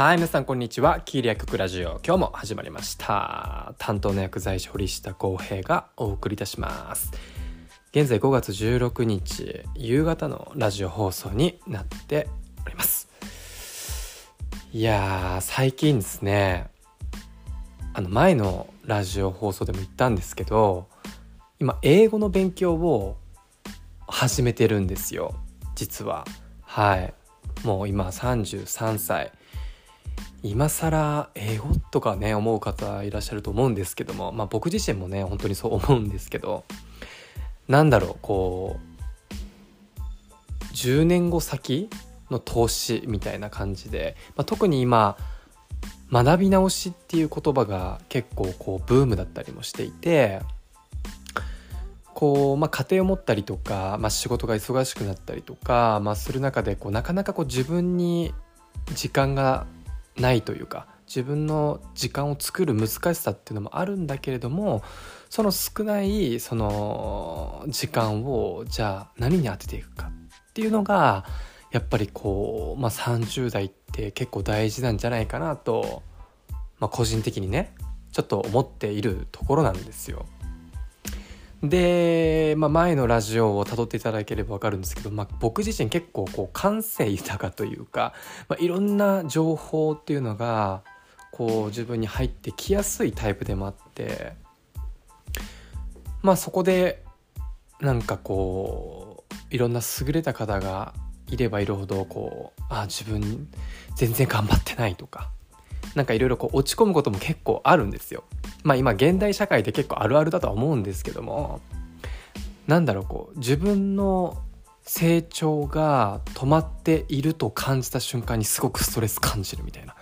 はい、皆さんこんにちは。キーリアククラジオ。今日も始まりました。担当の薬剤師堀下康平がお送りいたします。現在5月16日、夕方のラジオ放送になっております。いやー、最近ですね、あの前のラジオ放送でも言ったんですけど、今英語の勉強を始めてるんですよ。実は。はい。もう今33歳。今更英語とかね思う方いらっしゃると思うんですけども、まあ、僕自身もね本当にそう思うんですけどなんだろうこう10年後先の投資みたいな感じで、まあ、特に今学び直しっていう言葉が結構こうブームだったりもしていてこう、まあ、家庭を持ったりとか、まあ、仕事が忙しくなったりとか、まあ、する中でこうなかなかこう自分に時間がないというか自分の時間を作る難しさっていうのもあるんだけれどもその少ないその時間をじゃあ何に当てていくかっていうのがやっぱりこう、まあ、30代って結構大事なんじゃないかなと、まあ、個人的にねちょっと思っているところなんですよ。で、まあ、前のラジオをたどっていただければ分かるんですけど、まあ、僕自身結構こう感性豊かというか、まあ、いろんな情報っていうのがこう自分に入ってきやすいタイプでもあってまあそこでなんかこういろんな優れた方がいればいるほどこうあ自分全然頑張ってないとかなんかいろいろこう落ち込むことも結構あるんですよ。まあ今現代社会で結構あるあるだとは思うんですけどもなんだろうこう自分の成長が止まっていると感じた瞬間にすごくストレス感じるみたいな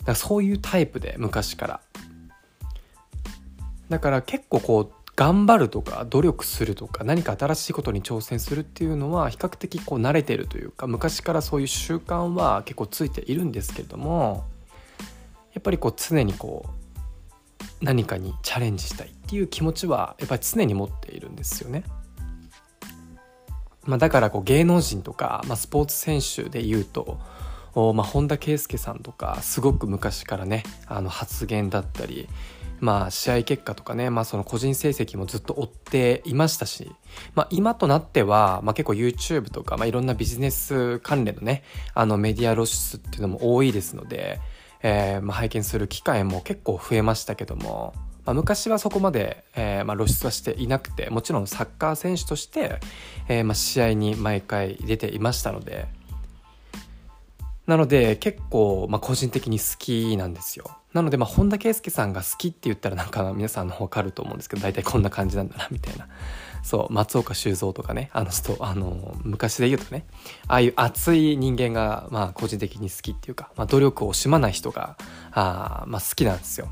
だかそういうタイプで昔からだから結構こう頑張るとか努力するとか何か新しいことに挑戦するっていうのは比較的こう慣れてるというか昔からそういう習慣は結構ついているんですけれどもやっぱりこう常にこう何かにチャレンジしたいっていう気持ちはやっぱり常に持っているんですよね。まあ、だからこう芸能人とか、まあ、スポーツ選手でいうと、まあ、本田圭佑さんとかすごく昔からねあの発言だったり、まあ、試合結果とかね、まあ、その個人成績もずっと追っていましたし、まあ、今となっては、まあ、結構 YouTube とか、まあ、いろんなビジネス関連のねあのメディア露出っていうのも多いですので、えーまあ、拝見する機会も結構増えましたけども、まあ、昔はそこまで、えーまあ、露出はしていなくてもちろんサッカー選手として、えーまあ、試合に毎回出ていましたのでなので結構、まあ、個人的に好きなんですよ。なので、まあ、本田圭佑さんが好きって言ったらなんか皆さんの分かると思うんですけど大体こんな感じなんだなみたいな。そう松岡修造とかねあの人あの昔で言うとねああいう熱い人間が、まあ、個人的に好きっていうか、まあ、努力を惜しまない人があ、まあ、好きなんですよ。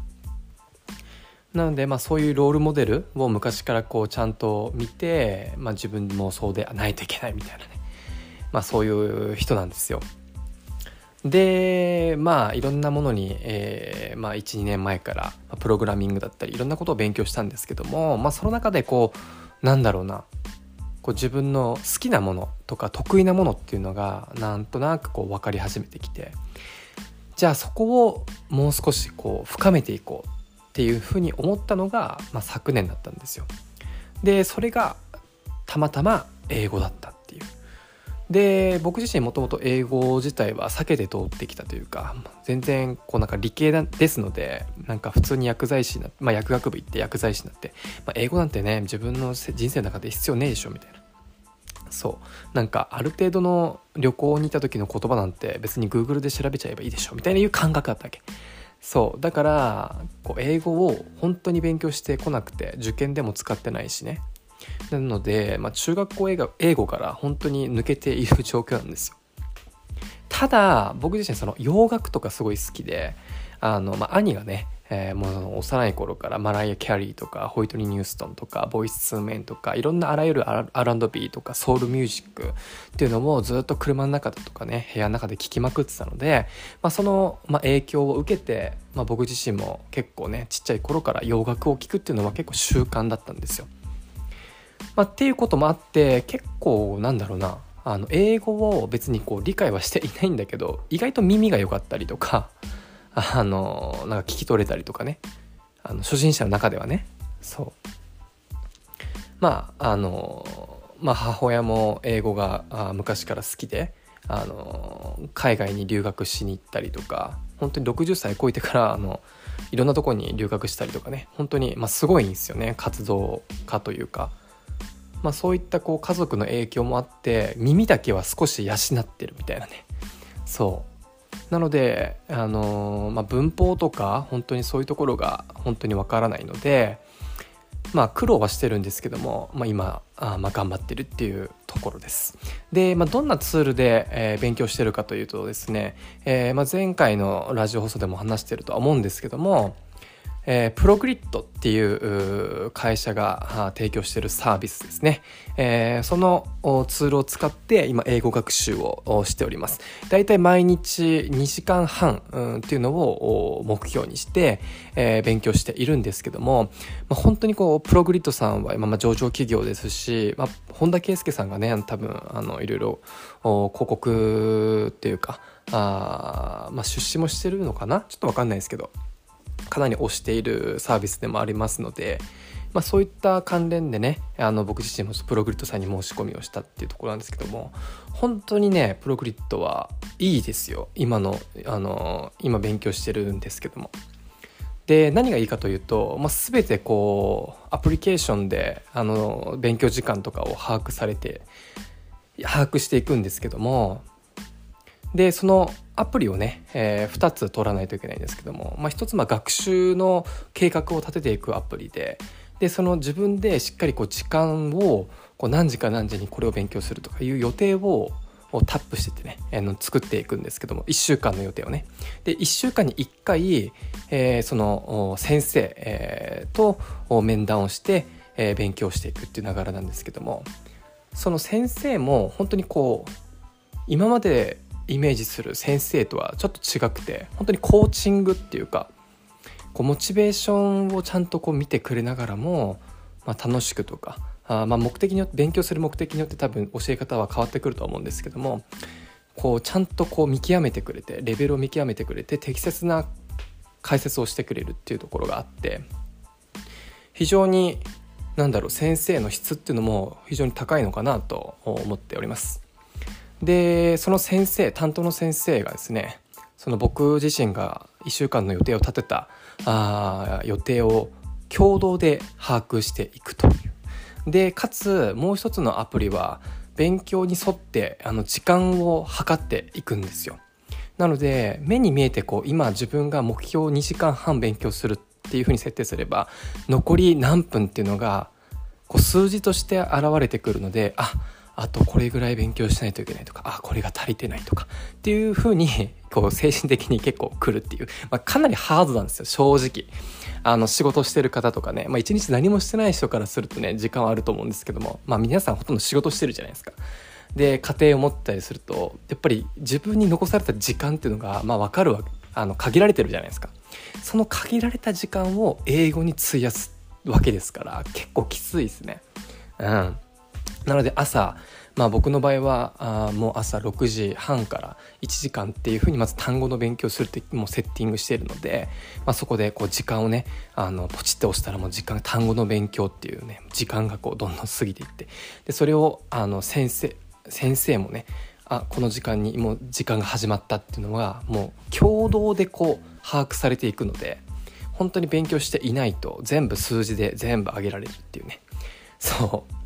なので、まあ、そういうロールモデルを昔からこうちゃんと見て、まあ、自分もそうでないといけないみたいなね、まあ、そういう人なんですよ。でまあいろんなものに、えーまあ、12年前からプログラミングだったりいろんなことを勉強したんですけども、まあ、その中でこうなんだろうなこう自分の好きなものとか得意なものっていうのがなんとなくこう分かり始めてきてじゃあそこをもう少しこう深めていこうっていうふうに思ったのが、まあ、昨年だったんですよ。でそれがたまたま英語だった。で僕自身もともと英語自体は避けて通ってきたというか全然こうなんか理系ですのでなんか普通に薬剤師な、まあ、薬学部行って薬剤師になって、まあ、英語なんてね自分の人生の中で必要ねえでしょみたいな。そう。なんかある程度の旅行に行った時の言葉なんて別に Google で調べちゃえばいいでしょみたいないう感覚だったわけ。そう。だからこう英語を本当に勉強してこなくて受験でも使ってないしね。なので、まあ、中学校英語英語から本当に抜けている状況なんですよただ僕自身その洋楽とかすごい好きであの、まあ、兄がね、えー、もう幼い頃からマライア・キャリーとかホイトニー・ニューストンとかボイス・ツーメンとかいろんなあらゆる R&B とかソウルミュージックっていうのもずっと車の中だとかね部屋の中で聴きまくってたので、まあ、その、まあ、影響を受けて、まあ、僕自身も結構ねちっちゃい頃から洋楽を聴くっていうのは結構習慣だったんですよ。まあ、っていうこともあって結構なんだろうな。あの英語を別にこう理解はしていないんだけど意外と耳が良かったりとかあのなんか聞き取れたりとかね。あの初心者の中ではね。そう。まああのまあ母親も英語が昔から好きであの海外に留学しに行ったりとか本当に60歳超えてからあのいろんなとこに留学したりとかね。本当にまあすごいんですよね。活動家というか。まあ、そういったこう家族の影響もあって耳だけは少し養ってるみたいなねそうなので、あのー、まあ、文法とか本当にそういうところが本当にわからないのでまあ苦労はしてるんですけども、まあ、今あま頑張ってるっていうところです。で、まあ、どんなツールで、えー、勉強してるかというとですね、えーま、前回のラジオ放送でも話してるとは思うんですけども、えー、プログリッドっていう会社が提供しているサービスですね、えー、そのツールを使って今英語学習をしております。だいたい毎日2時間半、うん、っていうのを目標にして、えー、勉強しているんですけども、まあ、本当にこうプログリッドさんは今まあ上場企業ですし、まあ、本田圭佑さんがね多分あのいろいろ広告っていうかあ、まあ、出資もしてるのかな？ちょっと分かんないですけど。かなり推しているサービスでもありますので、まあ、そういった関連でねあの僕自身もプログリッドさんに申し込みをしたっていうところなんですけども本当にねプログリッドはいいですよ今のあの今勉強してるんですけども。で何がいいかというと、まあ、全てこうアプリケーションであの勉強時間とかを把握されて把握していくんですけどもでそのアプリをね、えー、2つ取らないといけないんですけども、まあ、1つま学習の計画を立てていくアプリででその自分でしっかりこう時間をこう何時か何時にこれを勉強するとかいう予定をタップしててね、えー、作っていくんですけども1週間の予定をね。で1週間に1回、えー、その先生、えー、と面談をして、えー、勉強していくっていう流れなんですけどもその先生も本当にこう今までイメージする先生とはちょっと違くて本当にコーチングっていうかこうモチベーションをちゃんとこう見てくれながらも、まあ、楽しくとかあまあ目的によって勉強する目的によって多分教え方は変わってくると思うんですけどもこうちゃんとこう見極めてくれてレベルを見極めてくれて適切な解説をしてくれるっていうところがあって非常に何だろう先生の質っていうのも非常に高いのかなと思っております。でその先生担当の先生がですねその僕自身が1週間の予定を立てたあ予定を共同で把握していくという。でかつもう一つのアプリは勉強に沿ってあの時間を計っていくんですよ。なので目に見えてこう今自分が目標2時間半勉強するっていうふうに設定すれば残り何分っていうのがこう数字として現れてくるのでああとこれぐらい勉強しないといけないとかあこれが足りてないとかっていうふうに こう精神的に結構来るっていう、まあ、かなりハードなんですよ正直。あの仕事してる方とかね、まあ、一日何もしてない人からするとね時間はあると思うんですけども、まあ、皆さんほとんど仕事してるじゃないですか。で家庭を持ったりするとやっぱり自分に残された時間っていうのが、まあ、分かるわあの限られてるじゃないですか。その限られた時間を英語に費やすわけですから結構きついですね。うん。なので朝、まあ、僕の場合はあもう朝6時半から1時間っていうふうにまず単語の勉強するってもうセッティングしているので、まあ、そこでこう時間をねあのポチって押したらもう時間単語の勉強っていうね時間がこうどんどん過ぎていってでそれをあの先生先生もねあこの時間にもう時間が始まったっていうのはもう共同でこう把握されていくので本当に勉強していないと全部数字で全部上げられるっていうね。そう。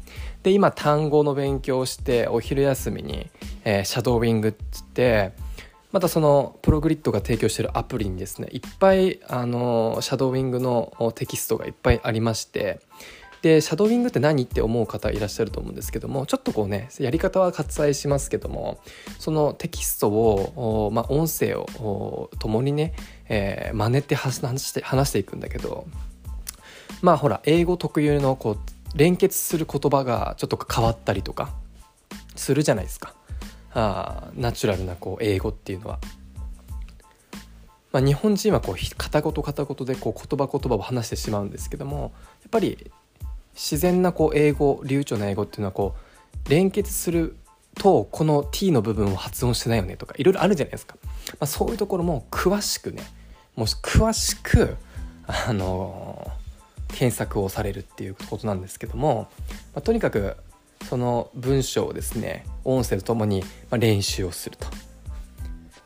で今単語の勉強をしてお昼休みに、えー、シャドーウィングっつってまたそのプログリッドが提供してるアプリにですねいっぱいあのシャドーウィングのテキストがいっぱいありましてでシャドーウィングって何って思う方いらっしゃると思うんですけどもちょっとこうねやり方は割愛しますけどもそのテキストを、まあ、音声を共にね、えー、真似て話して話していくんだけどまあほら英語特有のこう連結する言葉がちょっと変わったりとかするじゃないですかあナチュラルなこう英語っていうのは。まあ、日本人はこう片言片言でこう言葉言葉を話してしまうんですけどもやっぱり自然なこう英語流暢な英語っていうのはこう連結するとこの t の部分を発音してないよねとかいろいろあるじゃないですか、まあ、そういうところも詳しくねもし詳しくあの検索をされるっていうことなんですけども、まあ、とにかくその文章をですね音声とともに練習をすると。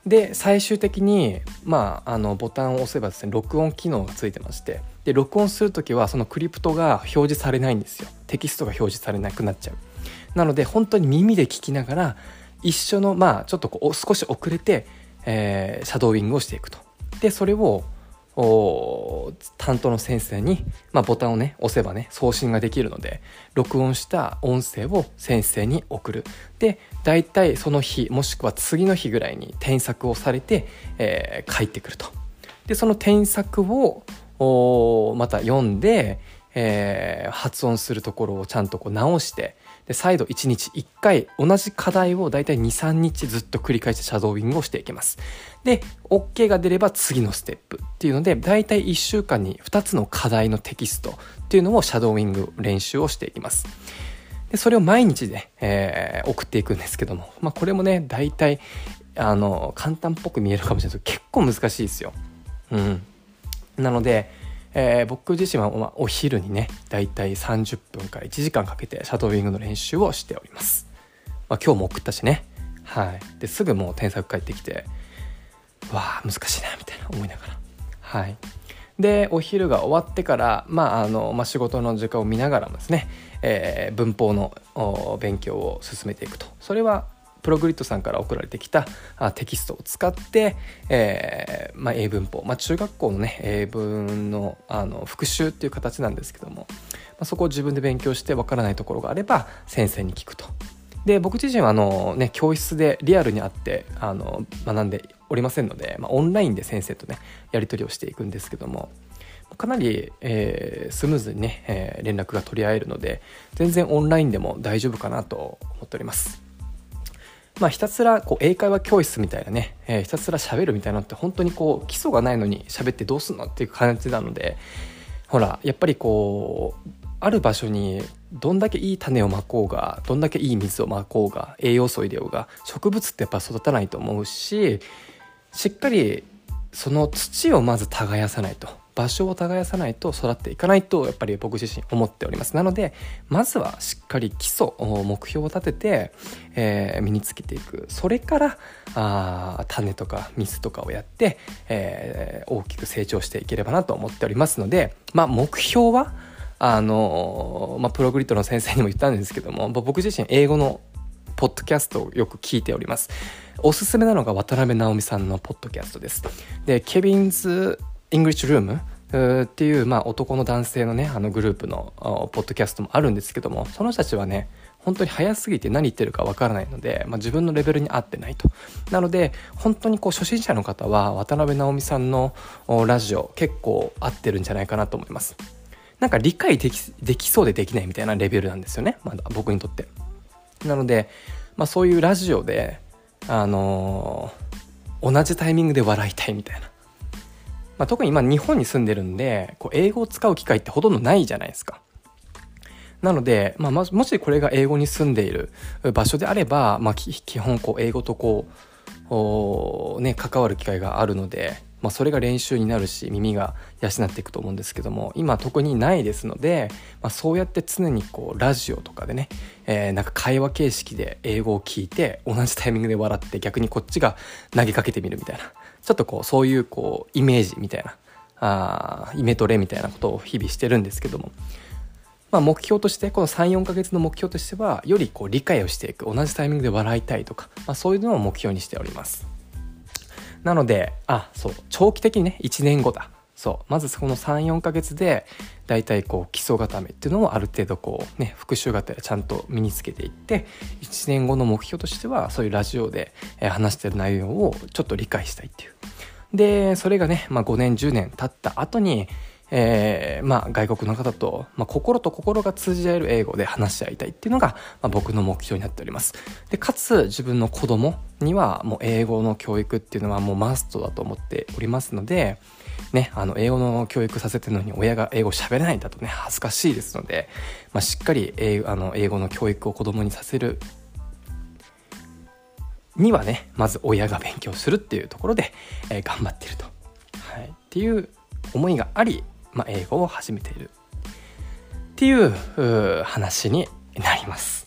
で最終的に、まあ、あのボタンを押せばですね録音機能がついてましてで録音する時はそのクリプトが表示されないんですよ。テキストが表示されなくなっちゃう。なので本当に耳で聞きながら一緒のまあちょっとこう少し遅れて、えー、シャドーイングをしていくと。でそれを担当の先生に、まあ、ボタンをね押せばね送信ができるので録音した音声を先生に送る。で大体その日もしくは次の日ぐらいに添削をされて、えー、帰ってくると。でその添削をまた読んで、えー、発音するところをちゃんとこう直してで再度1日1回同じ課題を大体23日ずっと繰り返してシャドーイングをしていきます。で OK が出れば次のステップっていうので大体1週間に2つの課題のテキストっていうのをシャドーイング練習をしていきます。でそれを毎日で、えー、送っていくんですけども、まあ、これもね大体あの簡単っぽく見えるかもしれないですけど結構難しいですよ。うん。なのでえー、僕自身はお昼にねだいたい30分から1時間かけてシャドーイングの練習をしております、まあ、今日も送ったしね。はい。ですぐもう添削帰ってきてわあ難しいなみたいな思いながら。はい。でお昼が終わってから、まああのまあ、仕事の時間を見ながらもですね、えー、文法の勉強を進めていくと。それはプログリッドさんから送られてきたテキストを使って、えーまあ、英文法、まあ、中学校のね英文のあの復習っていう形なんですけども、まあ、そこを自分で勉強してわからないところがあれば先生に聞くと。で僕自身はあの、ね、教室でリアルに会ってあの学んでおりませんので、まあ、オンラインで先生とねやり取りをしていくんですけどもかなり、えー、スムーズにね、えー、連絡が取り合えるので全然オンラインでも大丈夫かなと思っております。まあ、ひたすらこう英会話教室みたいなね、えー、ひたすら喋るみたいなのって本当にこう基礎がないのに喋ってどうすんのっていう感じなのでほらやっぱりこうある場所にどんだけいい種をまこうがどんだけいい水をまこうが栄養素を入れようが植物ってやっぱ育たないと思うししっかりその土をまず耕さないと。場所を耕さないと育っていかないとやっぱり僕自身思っておりますなのでまずはしっかり基礎目標を立てて、えー、身につけていくそれからあ種とか水とかをやって、えー、大きく成長していければなと思っておりますのでまあ目標はあのまあ、プログリットの先生にも言ったんですけども僕自身英語のポッドキャストをよく聞いております。おすすめなのが渡辺直美さんのポッドキャストです。で、 Kevin's English Room っていう、まあ、男の男性のねあのグループのポッドキャストもあるんですけどもその人たちはね本当に早すぎて何言ってるかわからないので、まあ、自分のレベルに合ってないと。なので本当にこう初心者の方は渡辺直美さんのラジオ結構合ってるんじゃないかなと思います。なんか理解できできそうでできないみたいなレベルなんですよね。まだ僕にとって。なので、まあ、そういうラジオであのー、同じタイミングで笑いたいみたいな。まあ、特に今日本に住んでるんでこう英語を使う機会ってほとんどないじゃないですか。なので、まあ、もしこれが英語に住んでいる場所であれば、まあ、基本こう英語とこう、ね、関わる機会があるので、まあ、それが練習になるし耳が養っていくと思うんですけども今特にないですので、まあ、そうやって常にこうラジオとかでね、えー、なんか会話形式で英語を聞いて同じタイミングで笑って逆にこっちが投げかけてみるみたいなちょっとこうそういうこうイメージみたいなあイメトレみたいなことを日々してるんですけども、まあ、目標としてこの34ヶ月の目標としてはよりこう理解をしていく同じタイミングで笑いたいとか、まあ、そういうのを目標にしております。なのであそう長期的にね1年後だ。そうまずこの34ヶ月で大体こう基礎固めっていうのをある程度こうね復習がてらちゃんと身につけていって1年後の目標としてはそういうラジオで話してる内容をちょっと理解したいっていう。でそれがね、まあ、5年10年経った後にえー、まあ、外国の方と、まあ、心と心が通じ合える英語で話し合いたいっていうのが、まあ、僕の目標になっております。で、かつ自分の子供にはもう英語の教育っていうのはもうマストだと思っておりますので、ね、あの、英語の教育させてるのに親が英語喋れないんだとね、恥ずかしいですので、まあ、しっかり英あの英語の教育を子供にさせるにはねまず親が勉強するっていうところで、えー、頑張ってると、はい、っていう思いがあり、まあ、英語を始めているっていう話になります。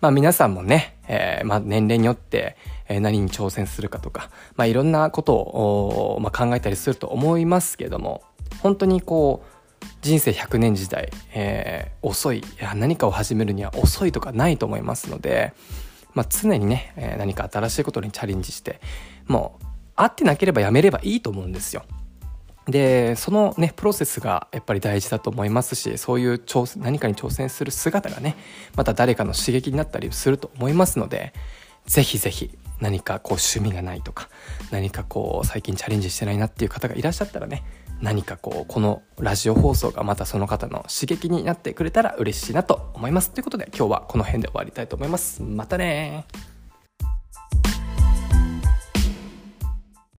まあ皆さんもね、えー、まあ年齢によって、え何に挑戦するかとか、まあいろんなことを、まあ、考えたりすると思いますけども、本当にこう、人生100年時代、えー、遅いいや何かを始めるには遅いとかないと思いますので、まあ、常にね、え、何か新しいことにチャレンジしてもう合ってなければやめればいいと思うんですよ。でそのねプロセスがやっぱり大事だと思いますしそういう挑戦何かに挑戦する姿がねまた誰かの刺激になったりすると思いますのでぜひぜひ何かこう趣味がないとか何かこう最近チャレンジしてないなっていう方がいらっしゃったらね何かこうこのラジオ放送がまたその方の刺激になってくれたら嬉しいなと思います。ということで今日はこの辺で終わりたいと思います。またね